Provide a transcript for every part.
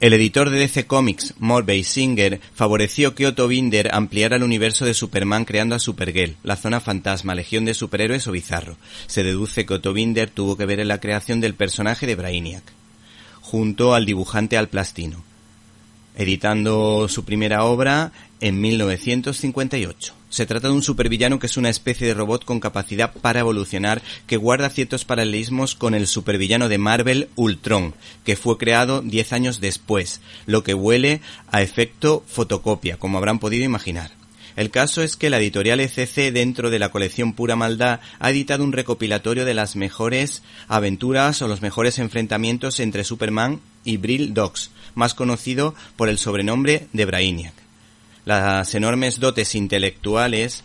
El editor de DC Comics, Morvey Singer, favoreció que Otto Binder ampliara el universo de Superman creando a Supergirl, la zona fantasma, legión de superhéroes o bizarro. Se deduce que Otto Binder tuvo que ver en la creación del personaje de Brainiac, junto al dibujante Al Plastino, editando su primera obra en 1958. Se trata de un supervillano que es una especie de robot con capacidad para evolucionar que guarda ciertos paralelismos con el supervillano de Marvel Ultron, que fue creado 10 años después, lo que huele a efecto fotocopia, como habrán podido imaginar. El caso es que la editorial ECC dentro de la colección Pura Maldad ha editado un recopilatorio de las mejores aventuras o los mejores enfrentamientos entre Superman y Brill Dogs, más conocido por el sobrenombre de Brainiac. Las enormes dotes intelectuales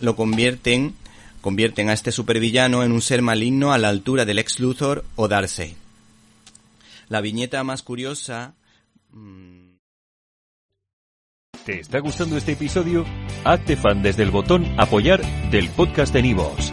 lo convierten, convierten a este supervillano en un ser maligno a la altura del ex Luthor o Darkseid. La viñeta más curiosa. Mm, ¿Te está gustando este episodio? Hazte fan desde el botón Apoyar del podcast de Nivos.